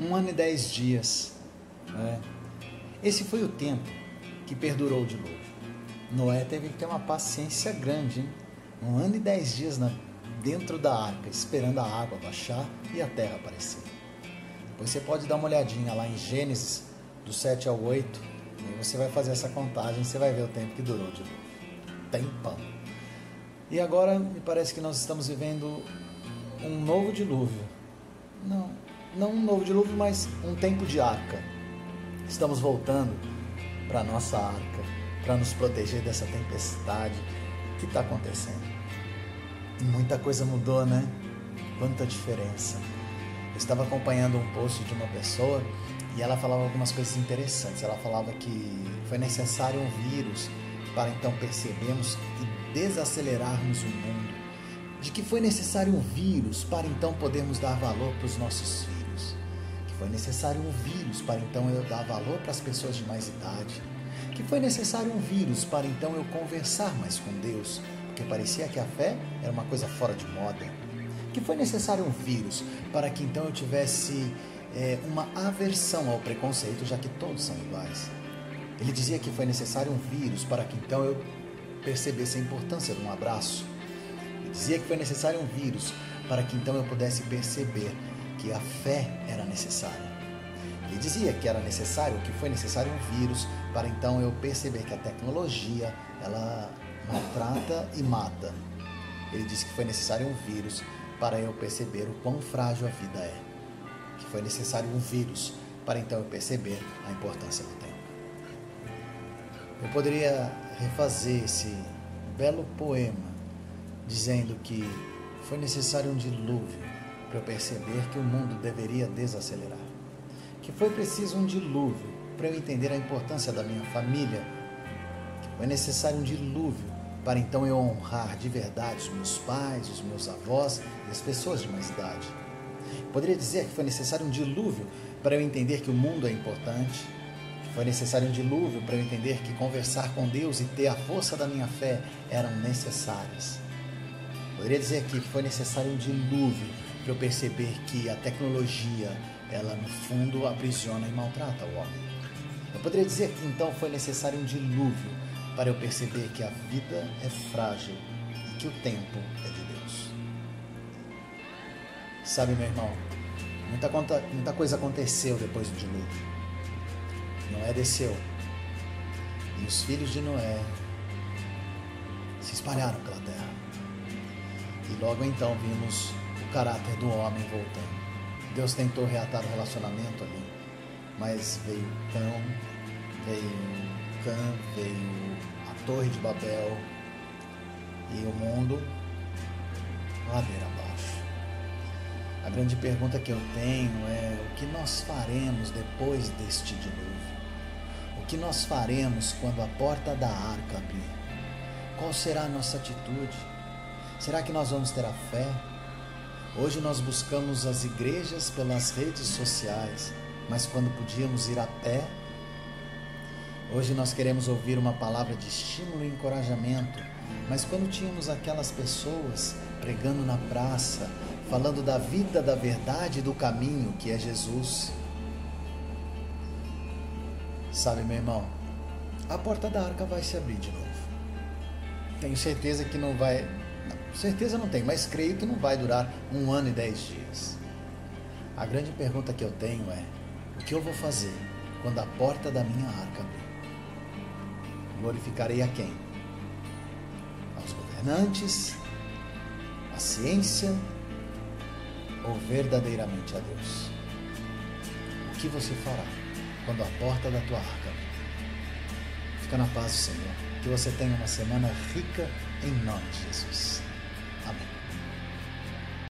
Um ano e dez dias. Né? Esse foi o tempo que perdurou o dilúvio. Noé teve que ter uma paciência grande, hein? Um ano e dez dias na, dentro da arca, esperando a água baixar e a terra aparecer. Depois você pode dar uma olhadinha lá em Gênesis, do 7 ao 8, e você vai fazer essa contagem, você vai ver o tempo que durou o dilúvio. Tempão. E agora me parece que nós estamos vivendo um novo dilúvio. Não, não um novo dilúvio, mas um tempo de arca. Estamos voltando para a nossa arca, para nos proteger dessa tempestade que está acontecendo. Muita coisa mudou, né? Quanta diferença. Eu estava acompanhando um post de uma pessoa e ela falava algumas coisas interessantes. Ela falava que foi necessário um vírus para então percebermos e desacelerarmos o mundo. De que foi necessário um vírus para então podermos dar valor para os nossos filhos. Foi necessário um vírus para então eu dar valor para as pessoas de mais idade. Que foi necessário um vírus para então eu conversar mais com Deus, porque parecia que a fé era uma coisa fora de moda. Que foi necessário um vírus para que então eu tivesse é, uma aversão ao preconceito, já que todos são iguais ele dizia que foi necessário um vírus para que então eu percebesse a importância de um abraço. Ele dizia que foi necessário um vírus para que então eu pudesse perceber que a fé era necessária. Ele dizia que era necessário, que foi necessário um vírus para então eu perceber que a tecnologia ela maltrata e mata. Ele disse que foi necessário um vírus para eu perceber o quão frágil a vida é. Que foi necessário um vírus para então eu perceber a importância do tempo. Eu poderia refazer esse belo poema dizendo que foi necessário um dilúvio para eu perceber que o mundo deveria desacelerar. Que foi preciso um dilúvio para eu entender a importância da minha família. Que foi necessário um dilúvio para então eu honrar de verdade os meus pais, os meus avós e as pessoas de mais idade. Poderia dizer que foi necessário um dilúvio para eu entender que o mundo é importante, foi necessário um dilúvio para eu entender que conversar com Deus e ter a força da minha fé eram necessárias. Poderia dizer que foi necessário um dilúvio para eu perceber que a tecnologia, ela no fundo aprisiona e maltrata o homem. Eu poderia dizer que então foi necessário um dilúvio para eu perceber que a vida é frágil e que o tempo é de Deus. Sabe, meu irmão, muita, muita coisa aconteceu depois do dilúvio. Noé desceu. E os filhos de Noé se espalharam pela terra. E logo então vimos caráter do homem voltando. Deus tentou reatar o relacionamento ali, mas veio Cão, veio Cã, veio a Torre de Babel e o mundo ladeira abaixo. A grande pergunta que eu tenho é o que nós faremos depois deste dilúvio? que nós faremos quando a porta da arca abrir? Qual será a nossa atitude? Será que nós vamos ter a fé? Hoje nós buscamos as igrejas pelas redes sociais, mas quando podíamos ir a pé, hoje nós queremos ouvir uma palavra de estímulo e encorajamento, mas quando tínhamos aquelas pessoas pregando na praça, falando da vida, da verdade e do caminho que é Jesus, Sabe, meu irmão, a porta da arca vai se abrir de novo. Tenho certeza que não vai. Certeza não tenho, mas creio que não vai durar um ano e dez dias. A grande pergunta que eu tenho é: o que eu vou fazer quando a porta da minha arca abrir? Glorificarei a quem? Aos governantes? A ciência? Ou verdadeiramente a Deus? O que você fará? quando a porta da tua arca. Fica na paz do Senhor. Que você tenha uma semana rica em nome de Jesus.